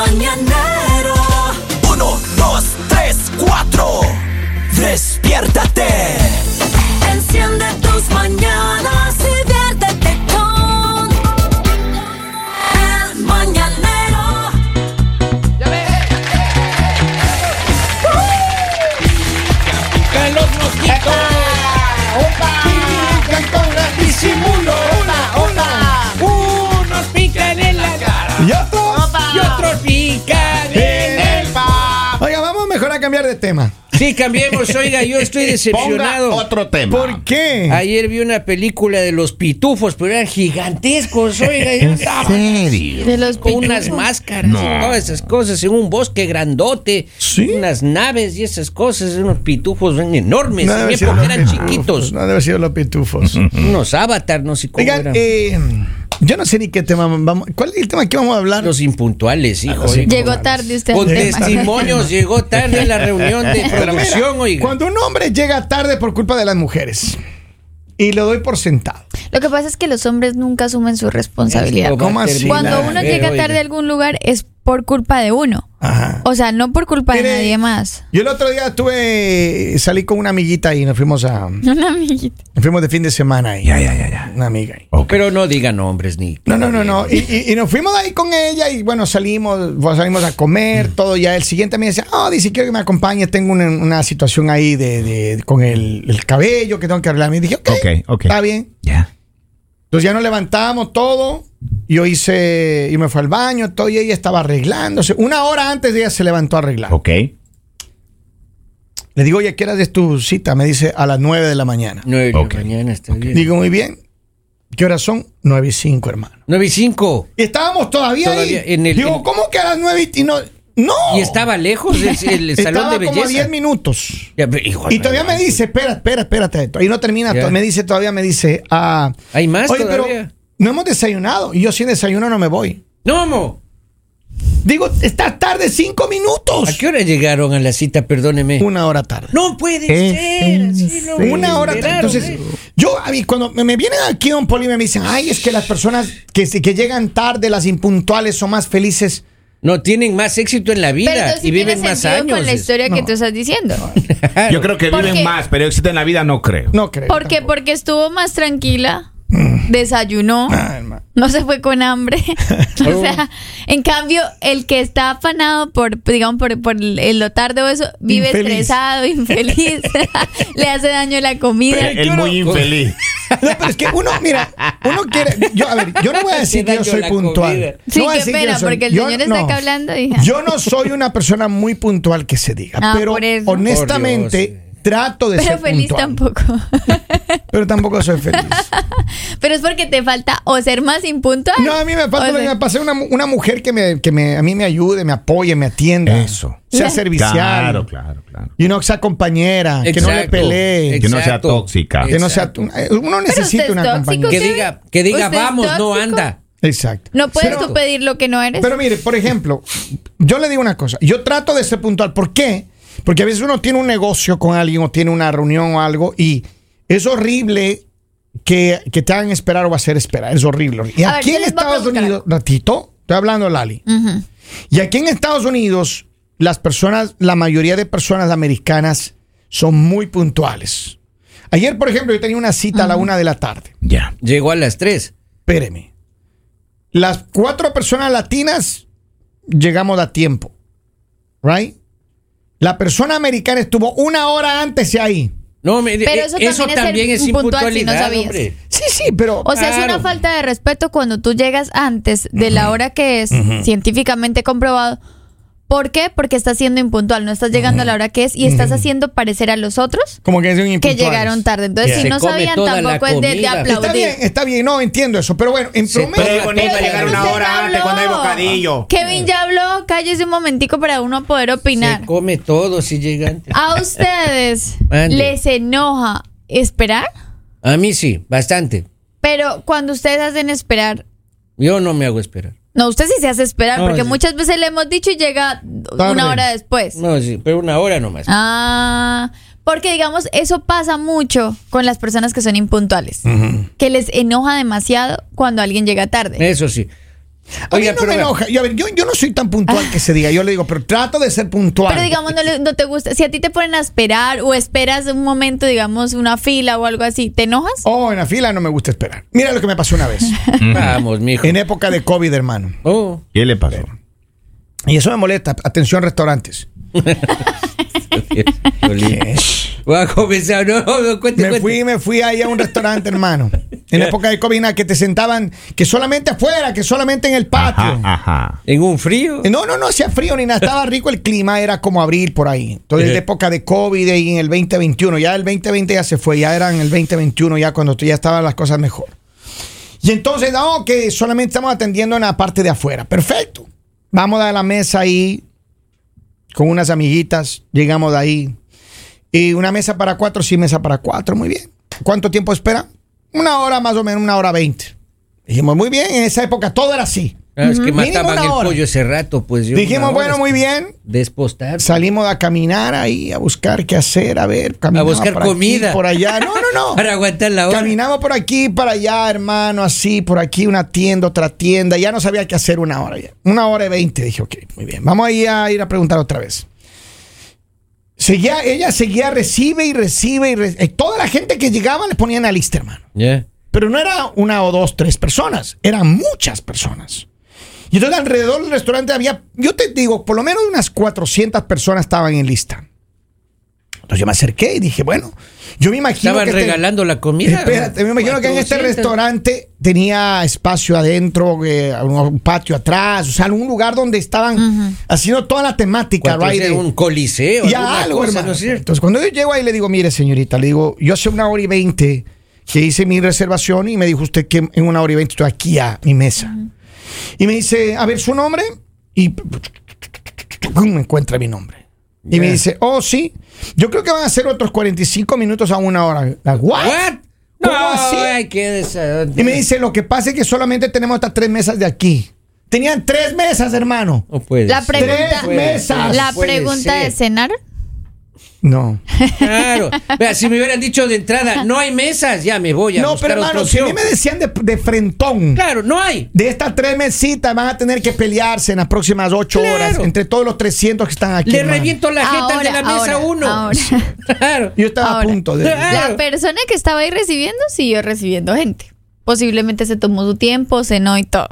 mañanero. Uno, dos, tres, cuatro. Despiértate. De tema. Sí, cambiemos. Oiga, yo estoy Ponga decepcionado. otro tema. ¿Por qué? Ayer vi una película de los pitufos, pero eran gigantescos, oiga. estaba serio? De los Con unas máscaras No. y todas esas cosas en un bosque grandote, ¿Sí? unas naves y esas cosas, unos pitufos enormes, No en época eran pitufos, chiquitos, No debe ser los pitufos. unos avatar, no sé cómo Oigan, eran. eh, yo no sé ni qué tema vamos. ¿Cuál es el tema que vamos a hablar? Los impuntuales, hijo. Llegó tarde usted. Con testimonios, llegó tarde a la reunión de producción, oiga. Cuando un hombre llega tarde por culpa de las mujeres y lo doy por sentado. Lo que pasa es que los hombres nunca asumen su responsabilidad. ¿Cómo así? Cuando uno llega tarde a algún lugar es por culpa de uno. Ajá. O sea, no por culpa Mire, de nadie más. Yo el otro día tuve, salí con una amiguita y nos fuimos a, nos Una amiguita. fuimos de fin de semana ahí. Ya, ya, ya, ya. Una amiga ahí. Pero no digan nombres ni. No, no, no, no. Y, y- y nos fuimos ahí con ella y bueno, salimos, pues, salimos a comer, todo ya. El siguiente me dice, oh, dice, quiero que me acompañe, tengo una, una situación ahí de, de- con el, el cabello que tengo que arreglar. Y dije, ok, Ok, ok. está bien. Ya. Entonces ya nos levantamos todo. Yo hice, yo me fui al baño, todo, y ella estaba arreglándose. Una hora antes ella se levantó a arreglar. Ok. Le digo, oye, ¿qué hora es tu cita? Me dice, a las 9 de la mañana. Nueve de la mañana está bien. Digo, muy bien. ¿Qué horas son? 9 y 5, hermano. Nueve y cinco. Y estábamos todavía, Todavía ahí. en el- Digo, en- ¿cómo que a las 9 y no? No. Y estaba lejos el, el salón Estaba de como a belleza. 10 minutos. Ya, pero, hijo, Y todavía me dice, espera, espera, espérate. Ahí no termina. Ya. Me dice, todavía me dice, ah, ¿Hay más oye, pero todavía? no hemos desayunado. Y yo sin desayuno no me voy. No, mo. Digo, está tarde cinco minutos. ¿A qué hora llegaron a la cita? Perdóneme. Una hora tarde. No puede Es ser. Una hora tarde. Entonces, eh. yo, a mí, cuando me, me vienen aquí, don Poli, me dicen, ay, es que las personas que llegan tarde, las impuntuales, son más felices. No tienen más éxito en la Pero vida entonces y viven más años. con la historia que tú estás diciendo. Claro. Yo creo que ¿Por viven más, pero éxito en la vida no creo. No creo. ¿Por qué? Porque estuvo más tranquila, desayunó, Ah, no se fue con hambre. o sea, en cambio, el que está afanado por, digamos, por, por el- el lo tarde o eso, vive Infeliz. estresado, infeliz, le hace daño la comida. Él muy infeliz. No, pero es que uno, mira, uno quiere. Yo, a ver, yo no voy a decir que yo soy puntual. comida. No Sí, a qué pena, porque el yo señor está no. acá hablando y- Yo no soy una persona muy puntual que se diga, Ah, pero honestamente Por Dios. Trato de Pero ser feliz puntual. tampoco. Pero tampoco soy feliz. Pero es porque te falta o ser más impuntual. No, a mí me falta me una, una mujer que, me, que me, a mí me ayude, me apoye, me atienda. Eso. Sea servicial. Claro, claro, claro. Y no sea compañera, que no le Exacto. pelee. Que no sea Exacto. tóxica. Que no sea. Uno necesita usted es una tóxico, compañera. Que ¿Usted- diga, que diga vamos, no anda. Exacto. No puedes Pero- tú pedir lo que no eres. Pero mire, por ejemplo, yo le digo una cosa. Yo trato de ser puntual. ¿Por qué? Porque a veces uno tiene un negocio con alguien o tiene una reunión o algo y es horrible que, que te hagan esperar o hacer esperar. Es horrible. Y A ver, aquí yo en Estados Unidos, ratito, estoy hablando Lali. Y aquí en Estados Unidos, las personas, la mayoría de personas americanas son muy puntuales. Ayer, por ejemplo, yo tenía una cita a la una de la tarde. Ya. Llegó a las tres. Espéreme. Las cuatro personas latinas llegamos a tiempo. ¿Right? La persona americana estuvo una hora antes de ahí. No, me- Pero eh, eso eso, también es es impuntual, si no sabías. hombre. Sí, sí, pero. O sea, es una falta de respeto cuando tú llegas antes de la hora que es científicamente comprobado. ¿Por qué? Porque estás siendo impuntual, no estás llegando a la hora que es y estás haciendo parecer a los otros como que llegaron tarde. Entonces, Yeah. si no Se sabían, tampoco es de, aplaudir. Está bien, está bien, no entiendo eso. Pero bueno, en promedio. Pero es bonito llegar una hora ya antes cuando hay habló. bocadillo. Kevin ya habló, cállese un momentico para uno poder opinar. Se come todo si llega antes. ¿A ustedes les enoja esperar? A mí sí, bastante. Pero cuando ustedes hacen esperar, Yo no me hago esperar. No, usted sí se hace esperar, No, porque sí. muchas veces le hemos dicho y llega Tarde. una hora después. No, sí, pero una hora nomás. Ah, porque digamos, eso pasa mucho con las personas que son impuntuales, que les enoja demasiado cuando alguien llega tarde. Eso sí. A mí no pero me enoja. Yo, a ver, yo, yo no soy tan puntual que se diga. Yo le digo, pero trato de ser puntual. Pero digamos, no, le- no te gusta. Si a ti te ponen a esperar o esperas un momento, digamos, una fila o algo así, ¿te enojas? Oh, en la fila no me gusta esperar. Mira lo que me pasó una vez. Vamos, mijo. en época de COVID, hermano. Oh. ¿Qué le pasó? Y eso me molesta. Atención, restaurantes. Voy a comenzar, no, no, cuente, Me cuente. fui, me fui ahí a un restaurante, hermano. En época de COVID, nada, que te sentaban, que solamente afuera, que solamente en el patio. Ajá, ajá. ¿En un frío? No, no, no hacía frío ni nada, estaba rico el clima, era como abril por ahí. Entonces, en época de COVID y en el 2021, ya el 2020 ya se fue, ya era en el 2021, ya cuando ya estaban las cosas mejor. Y entonces, no, que solamente estamos atendiendo en la parte de afuera. Perfecto. Vamos a la mesa ahí con unas amiguitas, llegamos de ahí. Y una mesa para cuatro, sí, mesa para cuatro, muy bien. ¿Cuánto tiempo espera? Una hora más o menos, una hora veinte. Dijimos, muy bien, en esa época todo era así. Ah, es que mataban el hora. pollo ese rato, pues yo. Dijimos, bueno, muy bien. Despostar. Salimos a caminar ahí, a buscar qué hacer, a ver, caminamos buscar por aquí, comida. por allá. No, no, no. Para aguantar la hora. Caminamos por aquí, para allá, hermano, así, por aquí, una tienda, otra tienda. Ya no sabía qué hacer una hora ya. Una hora y veinte. Dije, ok, muy bien. Vamos a ir a, ir a preguntar otra vez. Seguía, ella seguía, recibe y recibe y re- eh, toda la gente que llegaba le ponían a lista, hermano. Ya. Pero no era una o dos, tres personas, eran muchas personas. Y entonces alrededor del restaurante había, yo te digo, por lo menos unas 400 personas estaban en lista. Entonces yo me acerqué y dije, bueno, yo me imagino Estaban que este- regalando la comida. Espérate, me imagino que en este 400. restaurante tenía espacio adentro, eh, un patio atrás, o sea, un lugar donde estaban haciendo toda la temática, right? 400, de- un coliseo. ya alguna algo, cosa, hermano. ¿no es cierto? Entonces, cuando yo llego ahí, le digo, mire, señorita, le digo, yo hace una hora y veinte que hice mi reservación y me dijo usted que en una hora y veinte estoy aquí a mi mesa. Y me dice, a ver, su nombre. Y me encuentra mi nombre. Y me dice, oh, sí, yo creo que van a ser otros 45 minutos a una hora. Like, ¿What? ¿What? ¿Cómo no, así? Ay, qué Y me dice, lo que pasa es que solamente tenemos estas tres mesas de aquí. Tenían tres mesas, hermano. No puede La ser. pregunta, Tres mesas. la pregunta de cenar. No. Claro. Vea, si me hubieran dicho de entrada, no hay mesas, ya me voy a No, buscar pero otra hermano, si a mí me decían de, de frentón. Claro, no hay. De estas tres mesitas van a tener que pelearse en las próximas ocho Claro. horas entre todos los 300 que están aquí. Le hermano. reviento la jeta al de la Ahora, mesa ahora, uno. ahora. Claro. Yo estaba a Ahora. punto de. Claro. La persona que estaba ahí recibiendo siguió recibiendo gente. Posiblemente se tomó su tiempo, cenó y todo.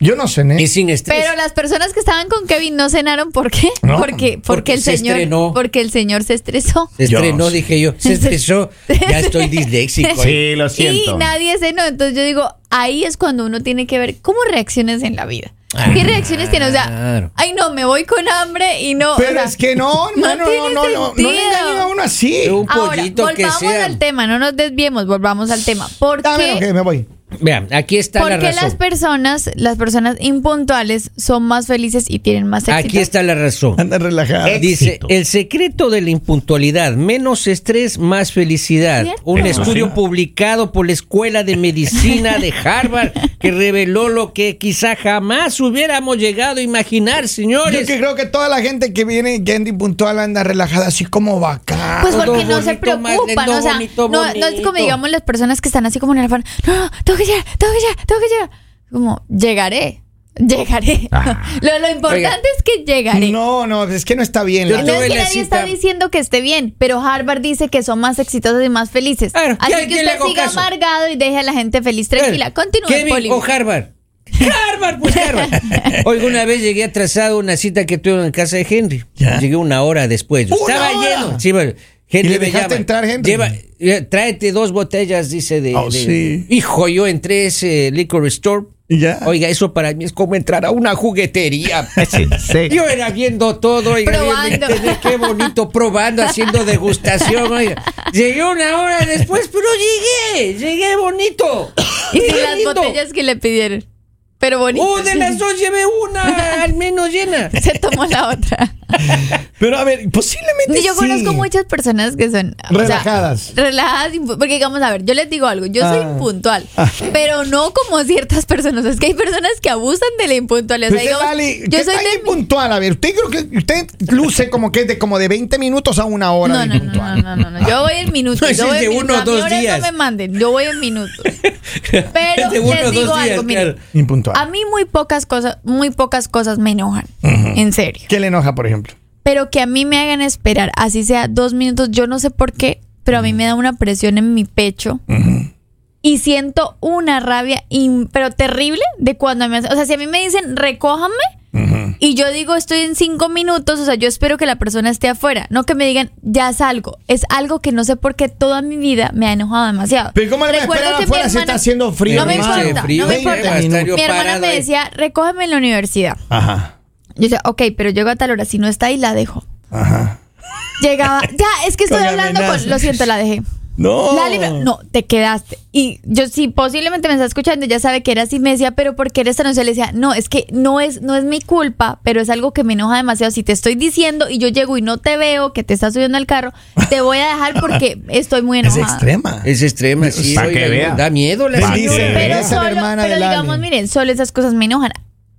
Yo no cené. Y sin estrés. Pero las personas que estaban con Kevin no cenaron, ¿por qué? No. porque, porque, Porque el se señor, estrenó. porque el señor se estresó. Se estrenó, Dios. dije yo. Se estresó. Ya estoy disléxico. Sí, lo Y siento. nadie cenó. Entonces yo digo, ahí es cuando uno tiene que ver cómo reacciones en la vida. ¿Qué reacciones tiene? O sea, ay no, me voy con hambre y no. o Pero sea, es que no, hermano, no, no, no, no, no le engañen a uno así. Un Ahora, pollito que volvamos sea. al tema, no nos desviemos, volvamos al tema. ¿Por Dame, qué, ok, me voy. Vean, aquí está por la qué razón. las personas, las personas impuntuales son más felices y tienen más éxito? Aquí está la razón. Anda relajada. Dice, el secreto de la impuntualidad, menos estrés, más felicidad. ¿Cierto? Un Eso estudio sí. publicado por la Escuela de Medicina de Harvard que reveló lo que quizá jamás hubiéramos llegado a imaginar, Yo señores. que creo que toda la gente que viene que anda impuntual anda relajada así como vaca. Pues porque no se bonito, preocupan, lindo, o sea, bonito, no, no es como digamos las personas que están así como en el afán, no, no, tengo que llegar, tengo que llegar, tengo que llegar. Como, llegaré, llegaré. Ah. Lo, lo importante Oiga. es que llegaré. No, no, es que no está bien. La- No es que la nadie cita. está diciendo que esté bien, pero Harvard dice que son más exitosos y más felices. Claro, Así ¿a que usted siga caso? amargado y deje a la gente feliz. Tranquila, continúe, Kevin o Harvard. Harvard, pues Harvard. Oiga, una vez llegué atrasado a una cita que tuve en casa de Henry. Ya. Llegué una hora después. ¿Una Estaba hora? lleno. Sí, bueno, Henry ¿Y le dejaste llama. entrar, Henry? Lleva, eh, tráete dos botellas, dice de. Oh, de- sí. Hijo, yo entré ese liquor store. ¿Y ya? Oiga, eso para mí es como entrar a una juguetería. Es en serio. Yo era viendo todo, oiga, Probando. viendo internet, qué bonito, probando, haciendo degustación, oiga. Llegué una hora después, pero llegué, llegué bonito. Y sin las lindo. botellas que le pidieron. Pero bonito. Uh, de las dos llevé una al menos llena. Se tomó la otra. Pero a ver, posiblemente Yo sí. conozco muchas personas que son o sea, Relajadas. relajadas, porque digamos, a ver, yo les digo algo, yo soy Ah. impuntual, Ah. pero no como ciertas personas, es que hay personas que abusan de la impuntualidad. O sea, digamos, Lali, yo ¿qué soy de impuntual? A ver, usted creo que usted luce como que es de como de 20 minutos a una hora no, de no, no, impuntual. no, no, no, no, yo voy en minutos, No, yo voy de en uno o minutos, a mí dos horas días. no me manden, yo voy en minutos. Pero De uno o les dos digo días, algo, miren. Impuntual. a mí muy pocas cosas, muy pocas cosas me enojan, en serio. ¿Qué le enoja, por ejemplo? Pero que a mí me hagan esperar, así sea dos minutos, yo no sé por qué, pero a mí me da una presión en mi pecho. Y siento una rabia, in- pero terrible, de cuando me hacen. O sea, si a mí me dicen, recójame, y yo digo, estoy en cinco minutos, o sea, yo espero que la persona esté afuera, no que me digan, ya salgo. Es algo que no sé por qué toda mi vida me ha enojado demasiado. Pero ¿cómo Recuerdo que mi si está haciendo frío? No me importa, frío, no me Mi hermana me decía, recógeme en la universidad. Ajá, Yo decía, ok, pero llego a tal hora, si no está ahí, la dejo. ajá. Llegaba, ya, es que estoy Con hablando amenazas. con, lo siento, la dejé. No. No, te quedaste. Y yo sí, posiblemente me está escuchando, ya sabe que era así, me decía, pero ¿por qué eres tan? Le decía, no, es que no es, no es mi culpa, pero es algo que me enoja demasiado. Si te estoy diciendo y yo llego y no te veo, que te estás subiendo al carro, te voy a dejar porque estoy muy Es enojada. extrema. Es extrema, sí. Pa' que vea. Da miedo la señora. vea. Pero, es solo, pero digamos, miren, solo esas cosas me enojan.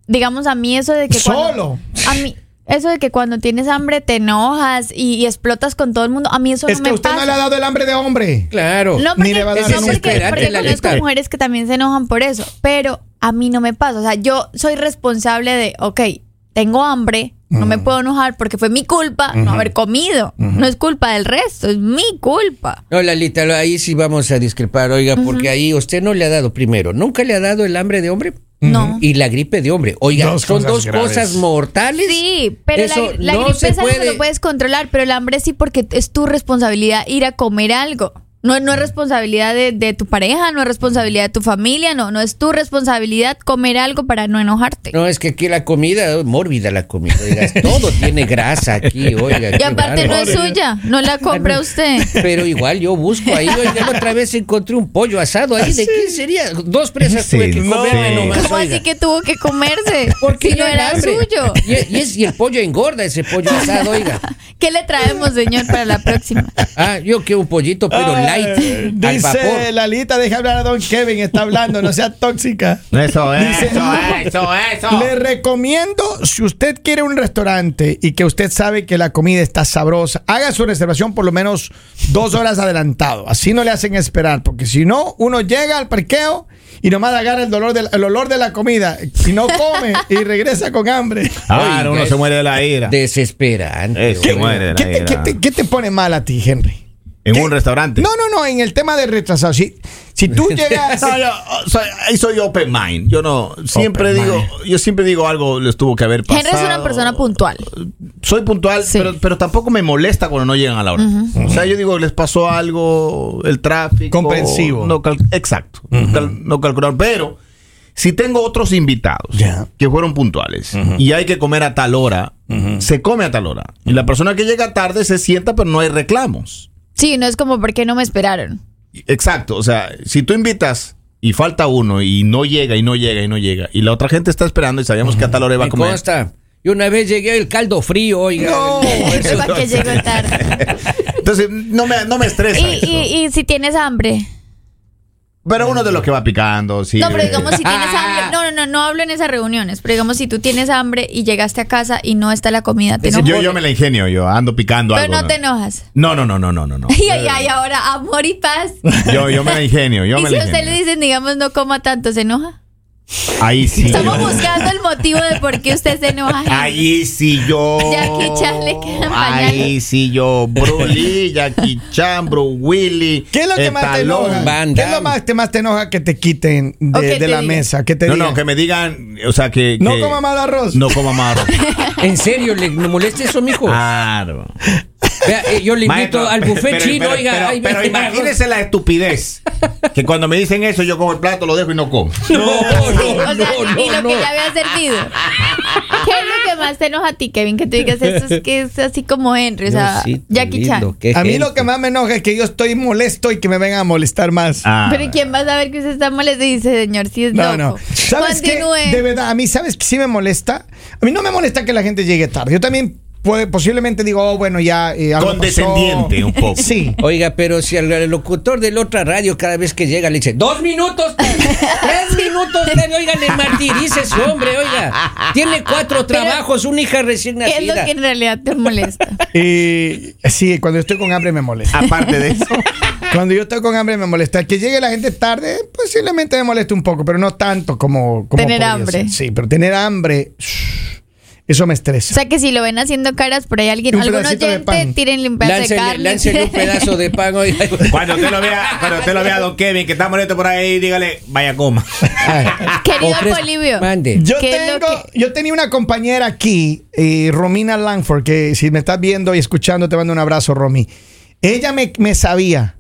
Digamos, a mí eso de que cuando- Solo. a mí, eso de que cuando tienes hambre te enojas y, y explotas con todo el mundo, a mí eso Es no que me usted pasa. no le ha dado el hambre de hombre. Claro. No, Ni porque, le va a dar no, porque, porque la conozco neta. mujeres que también se enojan por eso, pero a mí no me pasa. O sea, yo soy responsable de, ok, tengo hambre, no me puedo enojar porque fue mi culpa no haber comido. No es culpa del resto, es mi culpa. No, Lalita, ahí sí vamos a discrepar, oiga, porque ahí usted no le ha dado primero, nunca le ha dado el hambre de hombre No. y la gripe de hombre. Oiga, Dos son cosas dos graves. cosas mortales. Sí, pero Eso la, la no gripe se es algo que puede. lo puedes controlar, pero el hambre sí porque es tu responsabilidad ir a comer algo. No, no es responsabilidad de, de tu pareja, no es responsabilidad de tu familia, no, no es tu responsabilidad comer algo para no enojarte. No, es que aquí la comida, mórbida la comida, oiga, todo tiene grasa aquí, oiga. y qué aparte no es suya, no la compra usted. Pero igual yo busco ahí, oiga, la otra vez encontré un pollo asado ahí, ¿de quién sería? Dos presas Sí, tuve que no. comerme Sí. nomás, ¿Cómo oiga. así que tuvo que comerse? Porque si no era hambre. suyo. Y, y es- y el pollo engorda, ese pollo asado, oiga. ¿Qué le traemos, señor, para la próxima? Ah, yo quiero un pollito, pero light, vapor. Dice Lalita, deja hablar a Don Kevin, está hablando, no sea tóxica. Eso es, Dice- eso es, eso es, eso. Le recomiendo, si usted quiere un restaurante y que usted sabe que la comida está sabrosa, haga su reservación por lo menos dos horas adelantado. Así no le hacen esperar, porque si no, uno llega al parqueo y nomás agarra el, dolor del- el olor de la comida y no come y regresa con hambre. Claro, uno se muere de la ira. Desesperante. Eh, se muere de la ¿Qué te, ira. qué te- qué te pone mal a ti, Henry? En ¿Qué? un restaurante. No, no, no, en el tema de retrasado. Si, si tú llegas... No, yo soy, ahí soy open mind. Yo no siempre Open digo, yo siempre digo algo les tuvo que haber pasado. Henry es una persona puntual. Soy puntual, Sí. pero, pero tampoco me molesta cuando no llegan a la hora. O sea, yo digo, les pasó algo, el tráfico. Comprensivo. No cal- exacto. Cal- no calcular. Pero si tengo otros invitados que fueron puntuales y hay que comer a tal hora, se come a tal hora. Y la persona que llega tarde se sienta, pero no hay reclamos. Sí, no es como, ¿por qué no me esperaron? Exacto, o sea, si tú invitas y falta uno y no llega y no llega y no llega y la otra gente está esperando y sabíamos que a tal hora iba a Me comer. consta. Y una vez llegué el caldo frío, oiga. No. Eso- ¿Para qué llegó tarde? Entonces, no me, no me estresa. Y, y, y si tienes hambre. Pero uno de los que va picando, sí. No, pero digamos si tienes hambre. No, no, no, no hablo en esas reuniones. Pero digamos si tú tienes hambre y llegaste a casa y no está la comida, te Yo, enojas. yo me la ingenio, yo ando picando Pero algo. no te enojas. No, no, no, no, no, no. no. Y ay, ay, ahora amor y paz. Yo, yo me la ingenio, yo y me si la a usted le ingenio. dicen, digamos, no coma tanto, ¿se enoja? Ahí sí. Estamos yo- buscando el motivo de por qué usted se enoja. Ahí sí yo. Jackie Chan le quedan. Ahí sí yo. Lee, Jackie Chan, Bruce Willy. ¿Qué es lo que más te enoja? ¿Qué es lo más, te más te enoja que te quiten de, te la digan. mesa? Que te No, digan, no, que me digan, o sea, que. no que- coma más arroz. No coma más arroz. ¿En serio le le molesta eso, mijo? Claro. Vea, eh, yo le invito Maestro, al buffet pero- chino, pero- oiga. Pero, ay, pero me- imagínese la estupidez. Que cuando me dicen eso, yo como el plato, lo dejo y no como. No, no, O sea, no, y lo no, que no. ya había servido. ¿Qué es lo que más te enoja a ti, Kevin? Que tú digas esto es que es así como Henry, o sea, Diosito Jackie lindo, Chan. A mí lo que más me enoja es que yo estoy molesto y que me vengan a molestar más. Ah, Pero ¿y quién va a saber que usted está molesto? Dice, señor, si es No, loco. no. ¿Sabes qué? De verdad, a mí, ¿sabes qué sí me molesta? A mí no me molesta que la gente llegue tarde. Yo también puede, posiblemente digo, oh, bueno, ya. eh, algo Condescendiente pasó. un poco. Sí. Oiga, pero si al, locutor de la otra radio cada vez que llega le dice, dos minutos, tres minutos, Terry", oiga, le martirice ese hombre, oiga. Tiene cuatro trabajos, una hija recién ¿Qué es lo nacida. que en realidad te molesta? Y sí, cuando estoy con hambre me molesta. Aparte de eso. Cuando yo estoy con hambre me molesta. Que llegue la gente tarde, posiblemente me moleste un poco, pero no tanto como. como Tener hambre. ser. Sí, pero tener hambre, eso me O estresa. sea que si lo ven haciendo caras por ahí alguien, algún oyente, tírenle un pedazo de carne. láncele un pedazo de pan. Cuando usted lo vea, cuando usted lo vea don Kevin, que está molesto por ahí, dígale, vaya coma. Querido ofrezca- Polibio. Mande. Yo, ¿Qué es lo tengo, que- yo tenía una compañera aquí, eh, Romina Langford, que si me estás viendo y escuchando, te mando un abrazo, Romy. Ella me, me sabía,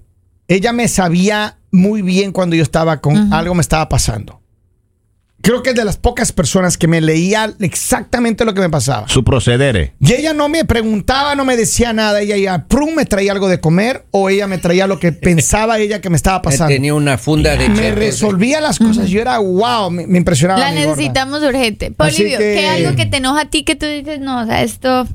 ella me sabía muy bien cuando yo estaba con algo me estaba pasando. Creo que es de las pocas personas que me leía exactamente lo que me pasaba. Su procedere. Y ella no me preguntaba, no me decía nada. Ella ya, prum, me traía algo de comer o ella me traía lo que pensaba ella que me estaba pasando. Tenía una funda de Me chetos. resolvía las cosas. Yo era, wow, me, me impresionaba. La mi gorda. necesitamos urgente. Así Polibio, que- ¿qué algo que te enoja a ti que tú dices, no, o sea, esto.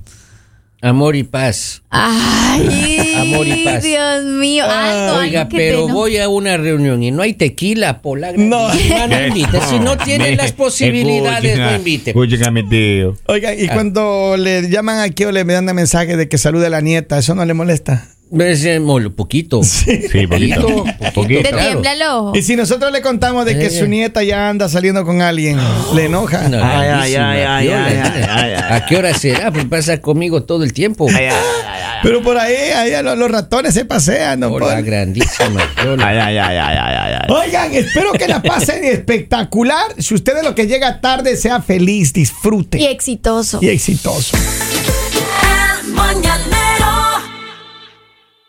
Amor y paz. Ay, Amor y paz. Dios mío. Algo, Oiga, te pero voy a una reunión y no hay tequila, pola. No. Ah, no invite. Si no tiene las posibilidades, no invite. Oiga, y cuando le llaman aquí o le mandan mensaje de que salude a la nieta, ¿eso no le molesta? Ese mol- poquito. Sí, poquito. poquito. Te claro. tiembla el ojo. Y si nosotros le contamos de que Eh. su nieta ya anda saliendo con alguien, ¿le enoja? No, Ay, ay, ay, ay, viola. ay, ay, ay, ay. ¿A qué hora será? Pues pasa conmigo todo el tiempo. Pero por ahí, ahí los, los ratones se pasean. ¿no? Hola, grandísima. viola. Ay, ay, ay, ay, ay, ay, ay. Oigan, espero que la pasen espectacular. Si usted de lo que llega tarde sea feliz, disfrute Y exitoso. y exitoso. El mañanero